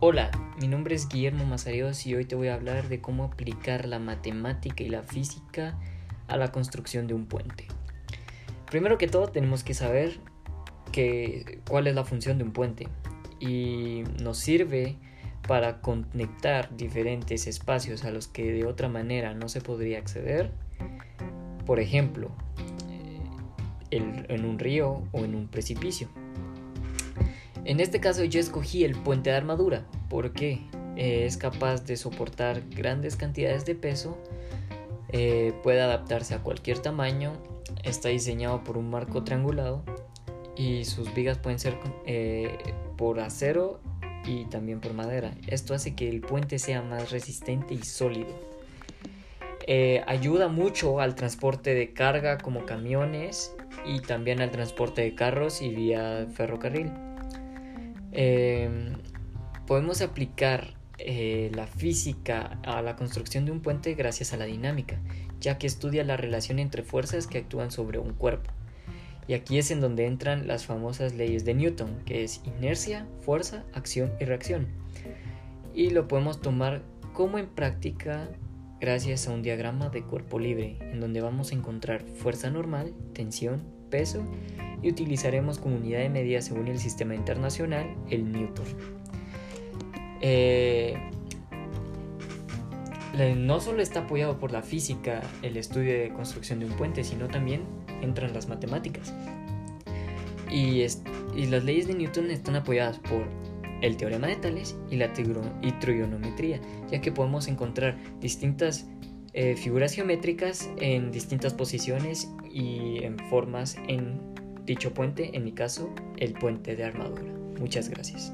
Hola, mi nombre es Guillermo Mazarios y hoy te voy a hablar de cómo aplicar la matemática y la física a la construcción de un puente. Primero que todo tenemos que saber que, cuál es la función de un puente y nos sirve para conectar diferentes espacios a los que de otra manera no se podría acceder. Por ejemplo, eh, en un río o en un precipicio. En este caso yo escogí el puente de armadura porque eh, es capaz de soportar grandes cantidades de peso, eh, puede adaptarse a cualquier tamaño, está diseñado por un marco triangulado y sus vigas pueden ser eh, por acero y también por madera. Esto hace que el puente sea más resistente y sólido. ayuda mucho al transporte de carga como camiones y también al transporte de carros y vía ferrocarril. Em, podemos aplicar eh, la física a la construcción de un puente gracias a la dinámica, ya que estudia la relación entre fuerzas que actúan sobre un cuerpo. Y aquí es en donde entran las famosas leyes de Newton, que es inercia, fuerza, acción y reacción. Y lo podemos tomar como en práctica gracias a un diagrama de cuerpo libre, en donde vamos a encontrar fuerza normal, tensión, peso y utilizaremos como unidad de medida según el sistema internacional el Newton. Eh, no solo está apoyado por la física el estudio de construcción de un puente, sino también entran las matemáticas. Y, las leyes de Newton están apoyadas por el teorema de Tales y la y trigonometría, ya que podemos encontrar distintas eh, figuras geométricas en distintas posiciones y en formas en dicho puente, en mi caso, el puente de armadura. Muchas gracias.